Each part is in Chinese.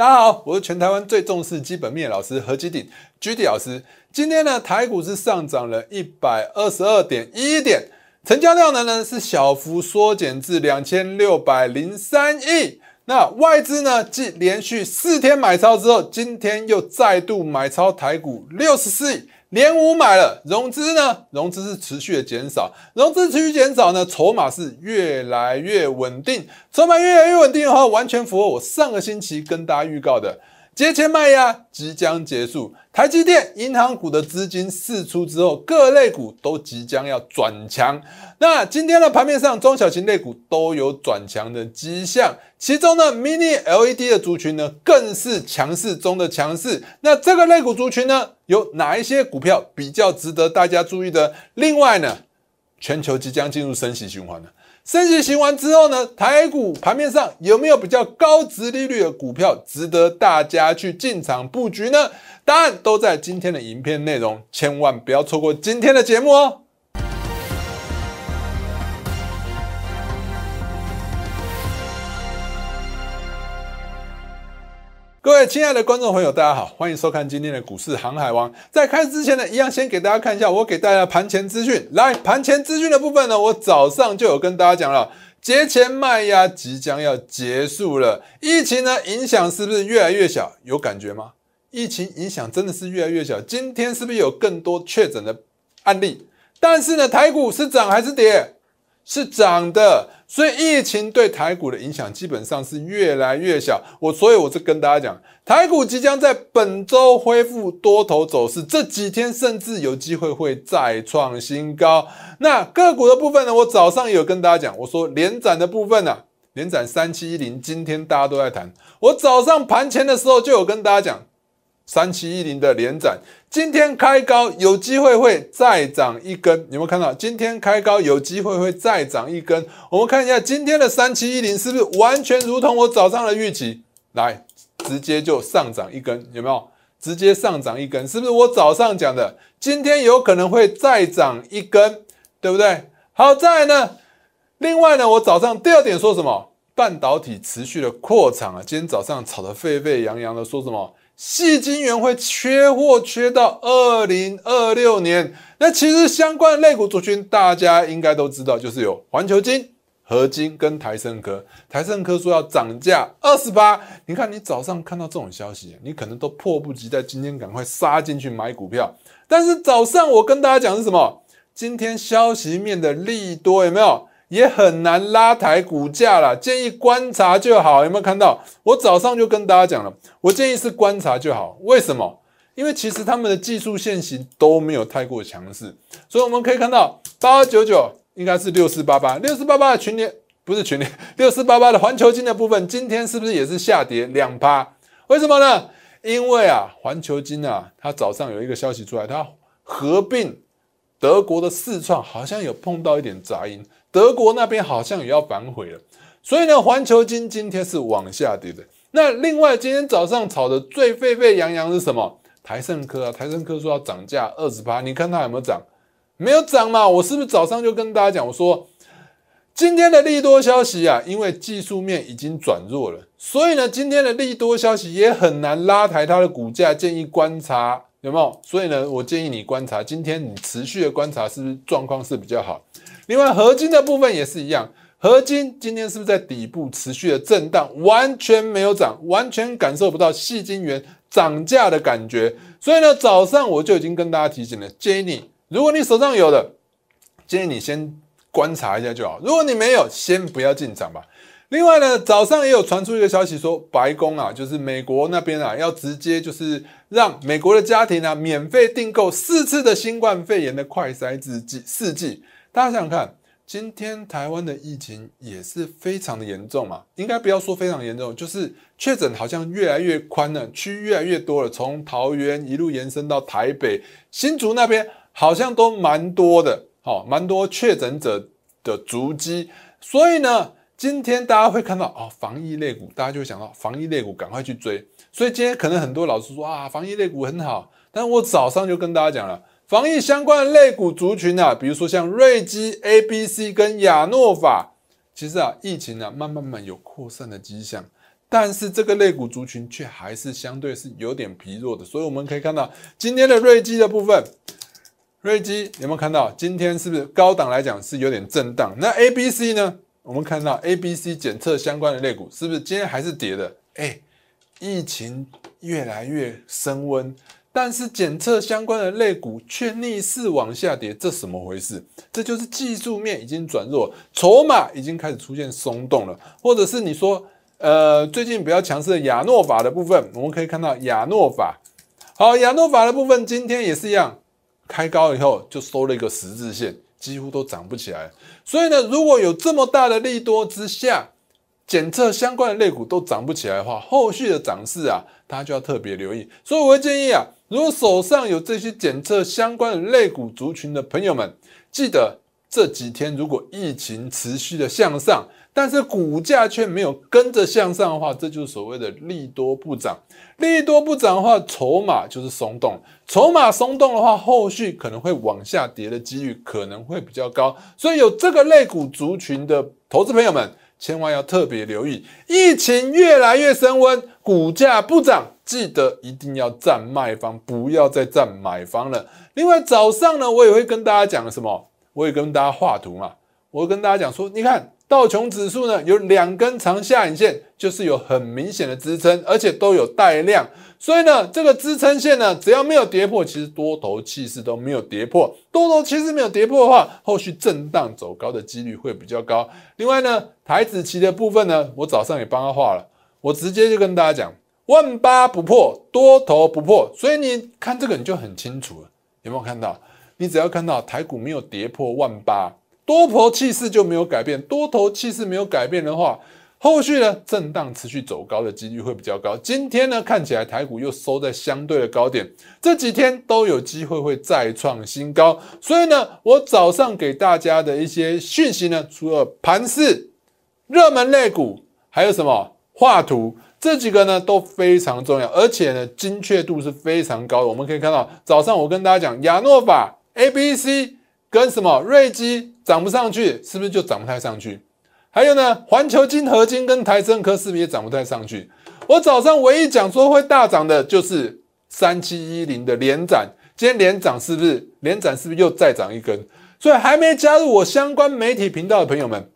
大家好，我是全台湾最重视基本面老师何基鼎 G D 老师。今天呢，台股是上涨了一百二十二点一点，成交量呢呢是小幅缩减至两千六百零三亿。那外资呢，继连续四天买超之后，今天又再度买超台股六十四亿。连五买了，融资呢？融资是持续的减少，融资持续减少呢，筹码是越来越稳定，筹码越来越稳定的话，完全符合我上个星期跟大家预告的。节前卖压即将结束，台积电、银行股的资金释出之后，各类股都即将要转强。那今天的盘面上，中小型类股都有转强的迹象，其中呢，Mini LED 的族群呢，更是强势中的强势。那这个类股族群呢，有哪一些股票比较值得大家注意的？另外呢，全球即将进入升息循环了。升息行完之后呢，台股盘面上有没有比较高值利率的股票值得大家去进场布局呢？答案都在今天的影片内容，千万不要错过今天的节目哦。各位亲爱的观众朋友，大家好，欢迎收看今天的股市航海王。在开始之前呢，一样先给大家看一下我给大家盘前资讯。来，盘前资讯的部分呢，我早上就有跟大家讲了，节前卖压即将要结束了。疫情呢影响是不是越来越小？有感觉吗？疫情影响真的是越来越小。今天是不是有更多确诊的案例？但是呢，台股是涨还是跌？是涨的，所以疫情对台股的影响基本上是越来越小。我所以我是跟大家讲，台股即将在本周恢复多头走势，这几天甚至有机会会再创新高。那个股的部分呢？我早上也有跟大家讲，我说连涨的部分呢，连涨三七一零，今天大家都在谈。我早上盘前的时候就有跟大家讲。三七一零的连涨，今天开高有机会会再涨一根，有没有看到？今天开高有机会会再涨一根。我们看一下今天的三七一零是不是完全如同我早上的预期？来，直接就上涨一根，有没有？直接上涨一根，是不是我早上讲的？今天有可能会再涨一根，对不对？好在呢，另外呢，我早上第二点说什么？半导体持续的扩产啊，今天早上炒得沸沸扬扬的，说什么？细晶圆会缺货，缺到二零二六年。那其实相关的类股族群，大家应该都知道，就是有环球金、合金跟台盛科。台盛科说要涨价二十八，你看你早上看到这种消息，你可能都迫不及待，今天赶快杀进去买股票。但是早上我跟大家讲是什么？今天消息面的利多有没有？也很难拉抬股价了，建议观察就好。有没有看到？我早上就跟大家讲了，我建议是观察就好。为什么？因为其实他们的技术线型都没有太过强势，所以我们可以看到八二九九应该是六四八八，六四八八的群联不是群联，六四八八的环球金的部分，今天是不是也是下跌两趴？为什么呢？因为啊，环球金啊，它早上有一个消息出来，它合并德国的四创，好像有碰到一点杂音。德国那边好像也要反悔了，所以呢，环球金今天是往下跌的。那另外今天早上炒的最沸沸扬扬是什么？台盛科啊，台盛科说要涨价二十八，你看它有没有涨？没有涨嘛？我是不是早上就跟大家讲，我说今天的利多消息啊，因为技术面已经转弱了，所以呢，今天的利多消息也很难拉抬它的股价，建议观察有没有？所以呢，我建议你观察，今天你持续的观察是不是状况是比较好？另外，合金的部分也是一样，合金今天是不是在底部持续的震荡，完全没有涨，完全感受不到细晶元涨价的感觉。所以呢，早上我就已经跟大家提醒了，建议你，如果你手上有的，建议你先观察一下就好；如果你没有，先不要进场吧。另外呢，早上也有传出一个消息说，白宫啊，就是美国那边啊，要直接就是让美国的家庭啊，免费订购四次的新冠肺炎的快筛制剂试剂。大家想想看，今天台湾的疫情也是非常的严重嘛？应该不要说非常严重，就是确诊好像越来越宽了，区越来越多了，从桃园一路延伸到台北、新竹那边，好像都蛮多的，好，蛮多确诊者的足迹。所以呢，今天大家会看到哦，防疫类股，大家就会想到防疫类股，赶快去追。所以今天可能很多老师说啊，防疫类股很好，但我早上就跟大家讲了。防疫相关的类股族群啊，比如说像瑞基、A、B、C 跟亚诺法，其实啊，疫情啊，慢慢慢有扩散的迹象。但是这个类股族群却还是相对是有点疲弱的，所以我们可以看到今天的瑞基的部分，瑞基有没有看到今天是不是高档来讲是有点震荡？那 A、B、C 呢？我们看到 A、B、C 检测相关的类股是不是今天还是跌的？哎，疫情越来越升温。但是检测相关的类股却逆势往下跌，这怎么回事？这就是技术面已经转弱，筹码已经开始出现松动了，或者是你说，呃，最近比较强势的亚诺法的部分，我们可以看到亚诺法，好，亚诺法的部分今天也是一样，开高以后就收了一个十字线，几乎都涨不起来。所以呢，如果有这么大的利多之下，检测相关的类股都涨不起来的话，后续的涨势啊，大家就要特别留意。所以我会建议啊。如果手上有这些检测相关的类股族群的朋友们，记得这几天如果疫情持续的向上，但是股价却没有跟着向上的话，这就是所谓的利多不涨。利多不涨的话，筹码就是松动。筹码松动的话，后续可能会往下跌的几率可能会比较高。所以有这个类股族群的投资朋友们。千万要特别留意，疫情越来越升温，股价不涨，记得一定要站卖方，不要再站买方了。另外早上呢，我也会跟大家讲什么？我也跟大家画图嘛，我跟大家讲说，你看。道琼指数呢有两根长下影线，就是有很明显的支撑，而且都有带量，所以呢，这个支撑线呢只要没有跌破，其实多头气势都没有跌破，多头气势没有跌破的话，后续震荡走高的几率会比较高。另外呢，台子期的部分呢，我早上也帮他画了，我直接就跟大家讲，万八不破，多头不破，所以你看这个你就很清楚了，有没有看到？你只要看到台股没有跌破万八。多头气势就没有改变，多头气势没有改变的话，后续呢震荡持续走高的几率会比较高。今天呢看起来台股又收在相对的高点，这几天都有机会会再创新高。所以呢，我早上给大家的一些讯息呢，除了盘势、热门类股，还有什么画图这几个呢都非常重要，而且呢精确度是非常高的。我们可以看到，早上我跟大家讲亚诺法 A、B、C。跟什么瑞基涨不上去，是不是就涨不太上去？还有呢，环球金合金跟台升科是不是也涨不太上去？我早上唯一讲说会大涨的就是三七一零的连展，今天连涨是不是？连展是不是又再涨一根？所以还没加入我相关媒体频道的朋友们，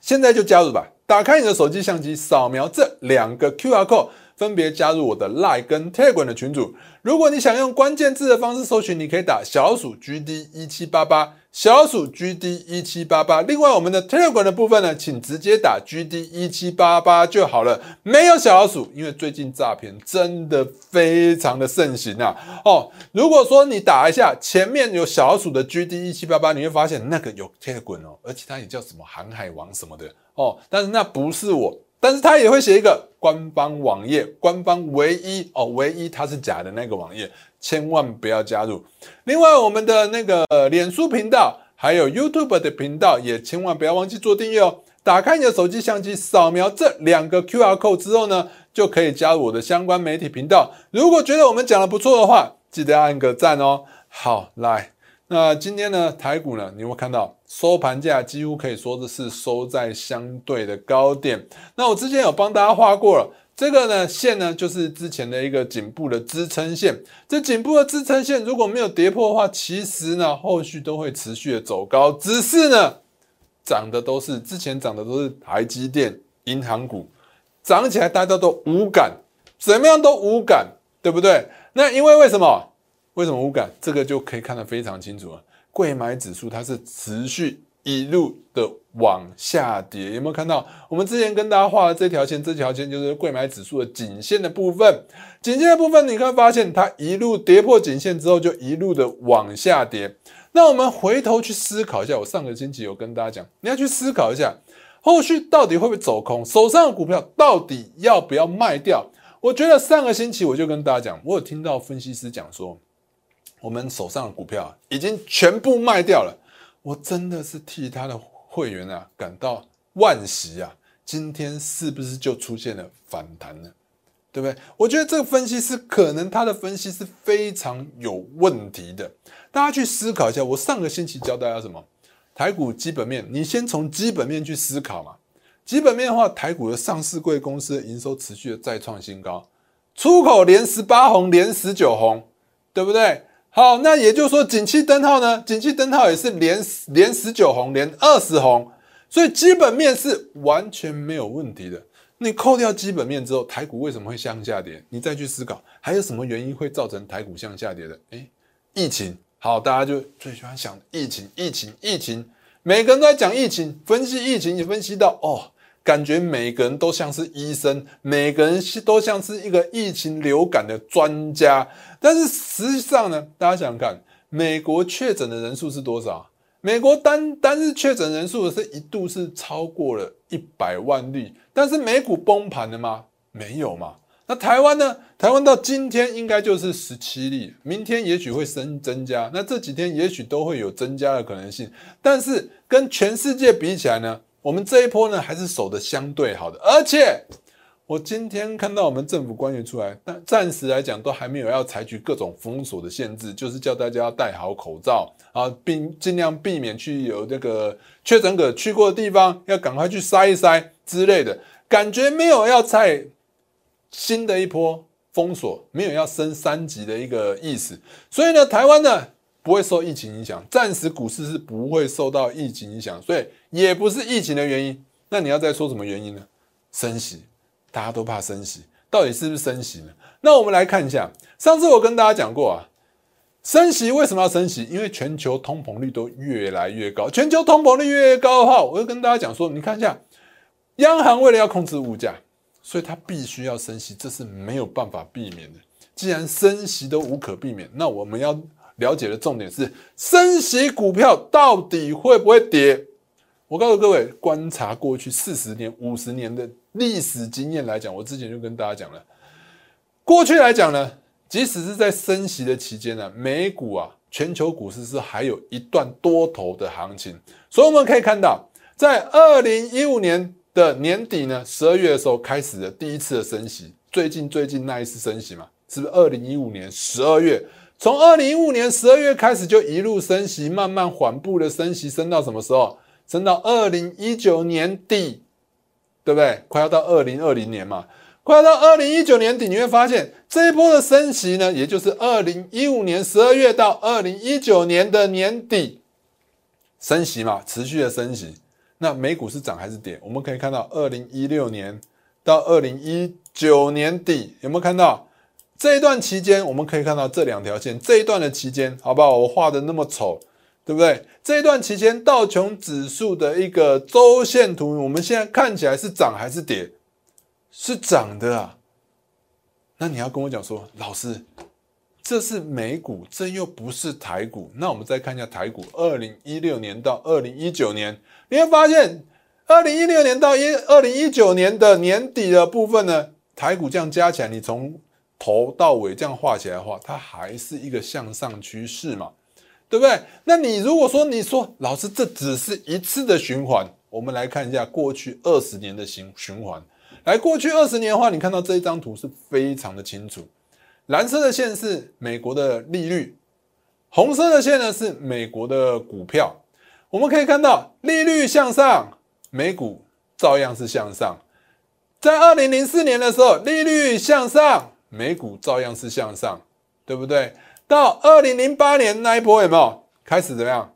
现在就加入吧！打开你的手机相机，扫描这两个 Q R code。分别加入我的 Line 跟 Telegram 的群组。如果你想用关键字的方式搜寻，你可以打小鼠 GD 一七八八，小鼠 GD 一七八八。另外，我们的 Telegram 的部分呢，请直接打 GD 一七八八就好了，没有小老鼠，因为最近诈骗真的非常的盛行啊。哦，如果说你打一下前面有小老鼠的 GD 一七八八，你会发现那个有 Telegram 哦，而且它也叫什么航海王什么的哦，但是那不是我。但是他也会写一个官方网页，官方唯一哦，唯一它是假的那个网页，千万不要加入。另外，我们的那个脸书频道，还有 YouTube 的频道，也千万不要忘记做订阅哦。打开你的手机相机，扫描这两个 QR code 之后呢，就可以加入我的相关媒体频道。如果觉得我们讲的不错的话，记得按个赞哦。好，来。那今天呢，台股呢，你会看到收盘价几乎可以说的是收在相对的高点。那我之前有帮大家画过了，这个呢线呢就是之前的一个颈部的支撑线。这颈部的支撑线如果没有跌破的话，其实呢后续都会持续的走高。只是呢涨的都是之前涨的都是台积电、银行股，涨起来大家都无感，怎么样都无感，对不对？那因为为什么？为什么无感？这个就可以看得非常清楚了。贵买指数它是持续一路的往下跌，有没有看到？我们之前跟大家画的这条线，这条线就是贵买指数的颈线的部分。颈线的部分，你会发现它一路跌破颈线之后，就一路的往下跌。那我们回头去思考一下，我上个星期有跟大家讲，你要去思考一下，后续到底会不会走空？手上的股票到底要不要卖掉？我觉得上个星期我就跟大家讲，我有听到分析师讲说。我们手上的股票已经全部卖掉了，我真的是替他的会员啊感到惋惜啊！今天是不是就出现了反弹呢？对不对？我觉得这个分析师可能他的分析是非常有问题的。大家去思考一下，我上个星期教大家什么？台股基本面，你先从基本面去思考嘛。基本面的话，台股的上市贵公司营收持续的再创新高，出口连十八红，连十九红，对不对？好，那也就是说，景气灯号呢？景气灯号也是连连十九红，连二十红，所以基本面是完全没有问题的。你扣掉基本面之后，台股为什么会向下跌？你再去思考，还有什么原因会造成台股向下跌的？诶，疫情。好，大家就最喜欢想疫情，疫情，疫情，每个人都在讲疫情，分析疫情，也分析到哦，感觉每个人都像是医生，每个人都像是一个疫情流感的专家。但是实际上呢，大家想想看，美国确诊的人数是多少？美国单单日确诊人数是一度是超过了一百万例，但是美股崩盘了吗？没有嘛。那台湾呢？台湾到今天应该就是十七例，明天也许会增增加，那这几天也许都会有增加的可能性。但是跟全世界比起来呢，我们这一波呢还是守的相对好的。而且我今天看到我们政府官员出来，但暂时来讲都还没有要采取各种封锁的限制，就是叫大家要戴好口罩啊，并尽量避免去有那个确诊者去过的地方，要赶快去筛一筛之类的，感觉没有要再新的一波。封锁没有要升三级的一个意思，所以呢，台湾呢不会受疫情影响，暂时股市是不会受到疫情影响，所以也不是疫情的原因。那你要再说什么原因呢？升息，大家都怕升息，到底是不是升息呢？那我们来看一下，上次我跟大家讲过啊，升息为什么要升息？因为全球通膨率都越来越高，全球通膨率越高的话，我就跟大家讲说，你看一下，央行为了要控制物价。所以它必须要升息，这是没有办法避免的。既然升息都无可避免，那我们要了解的重点是：升息股票到底会不会跌？我告诉各位，观察过去四十年、五十年的历史经验来讲，我之前就跟大家讲了，过去来讲呢，即使是在升息的期间呢，美股啊，全球股市是还有一段多头的行情。所以我们可以看到，在二零一五年。的年底呢，十二月的时候开始的第一次的升息，最近最近那一次升息嘛，是不是二零一五年十二月？从二零一五年十二月开始就一路升息，慢慢缓步的升息，升到什么时候？升到二零一九年底，对不对？快要到二零二零年嘛，快要到二零一九年底，你会发现这一波的升息呢，也就是二零一五年十二月到二零一九年的年底升息嘛，持续的升息。那美股是涨还是跌？我们可以看到，二零一六年到二零一九年底，有没有看到这一段期间？我们可以看到这两条线，这一段的期间，好不好？我画的那么丑，对不对？这一段期间，道琼指数的一个周线图，我们现在看起来是涨还是跌？是涨的啊。那你要跟我讲说，老师。这是美股，这又不是台股。那我们再看一下台股，二零一六年到二零一九年，你会发现，二零一六年到一二零一九年的年底的部分呢，台股这样加起来，你从头到尾这样画起来的话，它还是一个向上趋势嘛，对不对？那你如果说你说老师，这只是一次的循环，我们来看一下过去二十年的循循环。来，过去二十年的话，你看到这一张图是非常的清楚。蓝色的线是美国的利率，红色的线呢是美国的股票。我们可以看到，利率向上，美股照样是向上。在二零零四年的时候，利率向上，美股照样是向上，对不对？到二零零八年那一波有没有开始怎么样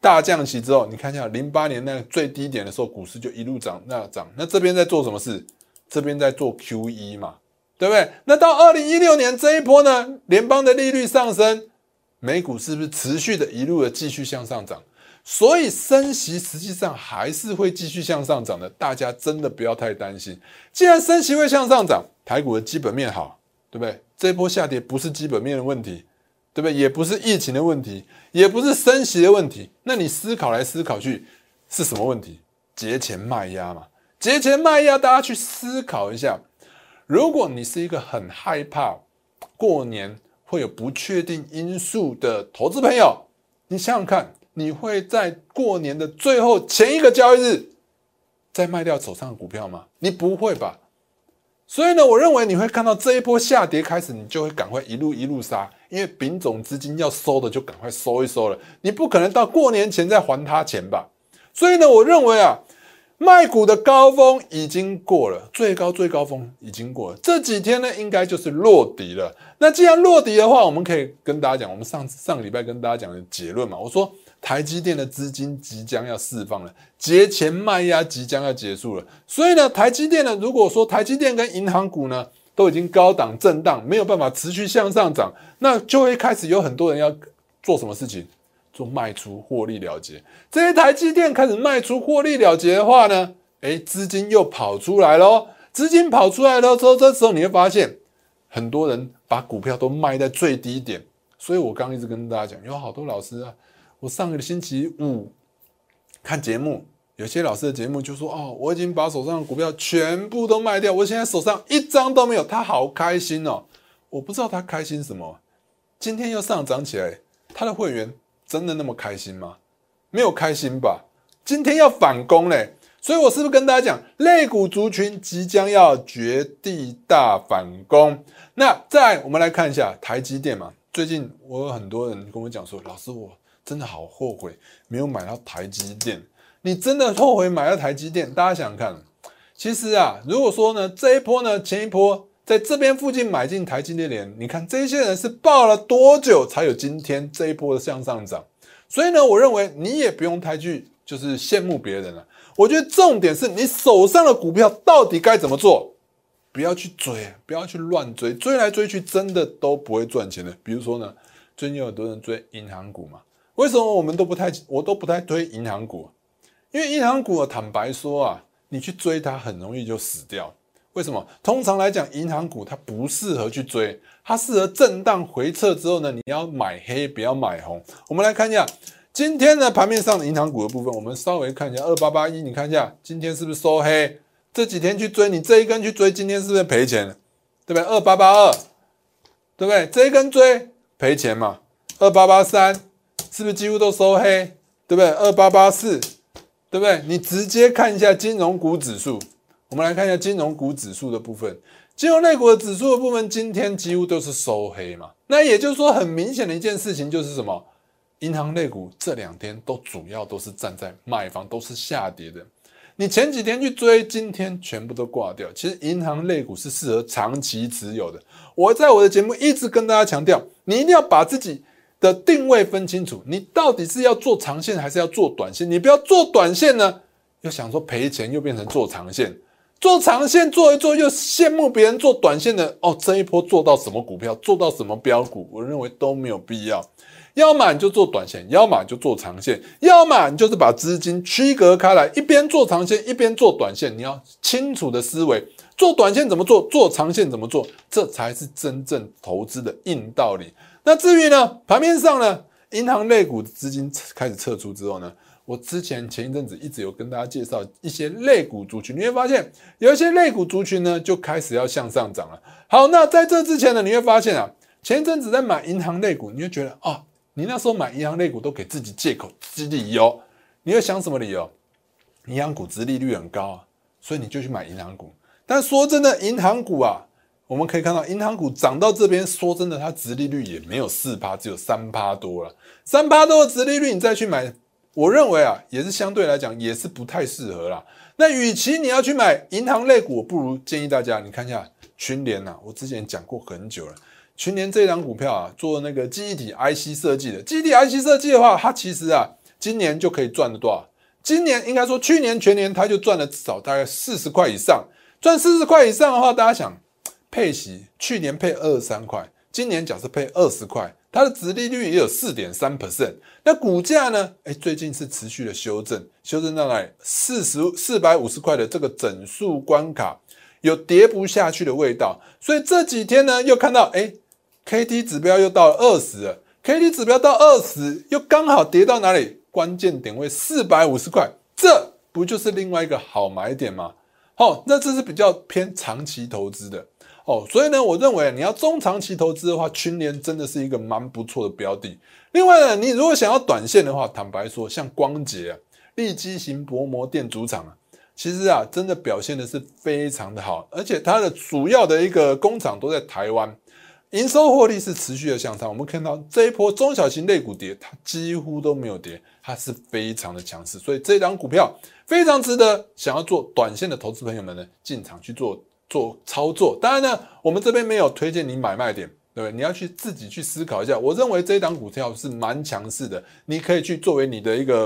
大降息之后，你看一下零八年那个最低点的时候，股市就一路涨，那涨。那这边在做什么事？这边在做 Q E 嘛。对不对？那到二零一六年这一波呢，联邦的利率上升，美股是不是持续的一路的继续向上涨？所以升息实际上还是会继续向上涨的，大家真的不要太担心。既然升息会向上涨，台股的基本面好，对不对？这波下跌不是基本面的问题，对不对？也不是疫情的问题，也不是升息的问题。那你思考来思考去，是什么问题？节前卖压嘛？节前卖压，大家去思考一下。如果你是一个很害怕过年会有不确定因素的投资朋友，你想想看，你会在过年的最后前一个交易日再卖掉手上的股票吗？你不会吧？所以呢，我认为你会看到这一波下跌开始，你就会赶快一路一路杀，因为丙种资金要收的就赶快收一收了，你不可能到过年前再还他钱吧？所以呢，我认为啊。卖股的高峰已经过了，最高最高峰已经过了，这几天呢应该就是落底了。那既然落底的话，我们可以跟大家讲，我们上上个礼拜跟大家讲的结论嘛，我说台积电的资金即将要释放了，节前卖压即将要结束了。所以呢，台积电呢，如果说台积电跟银行股呢都已经高档震荡，没有办法持续向上涨，那就会开始有很多人要做什么事情？做卖出获利了结。这些台积电开始卖出获利了结的话呢，诶，资金又跑出来喽。资金跑出来了之后，这时候你会发现很多人。把股票都卖在最低点，所以我刚一直跟大家讲，有好多老师啊，我上个星期五看节目，有些老师的节目就说，哦，我已经把手上的股票全部都卖掉，我现在手上一张都没有，他好开心哦，我不知道他开心什么，今天又上涨起来，他的会员真的那么开心吗？没有开心吧？今天要反攻嘞，所以我是不是跟大家讲，类股族群即将要绝地大反攻？那再我们来看一下台积电嘛。最近我有很多人跟我讲说，老师我真的好后悔没有买到台积电。你真的后悔买到台积电？大家想想看，其实啊，如果说呢这一波呢前一波在这边附近买进台积电的人，你看这些人是抱了多久才有今天这一波的向上涨？所以呢，我认为你也不用太去就是羡慕别人了。我觉得重点是你手上的股票到底该怎么做。不要去追，不要去乱追，追来追去真的都不会赚钱的。比如说呢，最近有很多人追银行股嘛，为什么我们都不太，我都不太推银行股？因为银行股坦白说啊，你去追它很容易就死掉。为什么？通常来讲，银行股它不适合去追，它适合震荡回撤之后呢，你要买黑，不要买红。我们来看一下今天呢盘面上的银行股的部分，我们稍微看一下二八八一，你看一下今天是不是收黑？这几天去追，你这一根去追，今天是不是赔钱了？对不对？二八八二，对不对？这一根追赔钱嘛？二八八三是不是几乎都收黑？对不对？二八八四，对不对？你直接看一下金融股指数，我们来看一下金融股指数的部分，金融类股的指数的部分，今天几乎都是收黑嘛？那也就是说，很明显的一件事情就是什么？银行类股这两天都主要都是站在卖方，都是下跌的。你前几天去追，今天全部都挂掉。其实银行类股是适合长期持有的。我在我的节目一直跟大家强调，你一定要把自己的定位分清楚，你到底是要做长线还是要做短线？你不要做短线呢，又想说赔钱，又变成做长线。做长线做一做，又羡慕别人做短线的哦，这一波做到什么股票，做到什么标股，我认为都没有必要。要么你就做短线，要么你就做长线，要么你就是把资金区隔开来，一边做长线，一边做短线。你要清楚的思维，做短线怎么做，做长线怎么做，这才是真正投资的硬道理。那至于呢，盘面上呢，银行类股的资金开始撤出之后呢，我之前前一阵子一直有跟大家介绍一些类股族群，你会发现有一些类股族群呢就开始要向上涨了。好，那在这之前呢，你会发现啊，前一阵子在买银行类股，你会觉得啊。你那时候买银行类股都给自己借口、理由，你会想什么理由？银行股殖利率很高啊，所以你就去买银行股。但说真的，银行股啊，我们可以看到，银行股涨到这边，说真的，它殖利率也没有四趴，只有三趴多了。三趴多的殖利率，你再去买，我认为啊，也是相对来讲也是不太适合啦。那与其你要去买银行类股，我不如建议大家你看一下群联呐，我之前讲过很久了。群联这张股票啊，做那个记忆体 IC 设计的，记忆体 IC 设计的话，它其实啊，今年就可以赚了多少？今年应该说去年全年它就赚了至少大概四十块以上。赚四十块以上的话，大家想配息，去年配二十三块，今年假设配二十块，它的值利率也有四点三 percent。那股价呢？哎，最近是持续的修正，修正到来？四十四百五十块的这个整数关卡，有跌不下去的味道。所以这几天呢，又看到哎。K D 指标又到了二十了，K D 指标到二十，又刚好跌到哪里？关键点位四百五十块，这不就是另外一个好买点吗？好，那这是比较偏长期投资的哦，所以呢，我认为你要中长期投资的话，群联真的是一个蛮不错的标的。另外呢，你如果想要短线的话，坦白说，像光捷啊、立基型薄膜电阻厂啊，其实啊，真的表现的是非常的好，而且它的主要的一个工厂都在台湾。营收获利是持续的向上，我们看到这一波中小型类股跌，它几乎都没有跌，它是非常的强势，所以这张股票非常值得想要做短线的投资朋友们呢进场去做做操作。当然呢，我们这边没有推荐你买卖点。对不对？你要去自己去思考一下。我认为这一档股票是蛮强势的，你可以去作为你的一个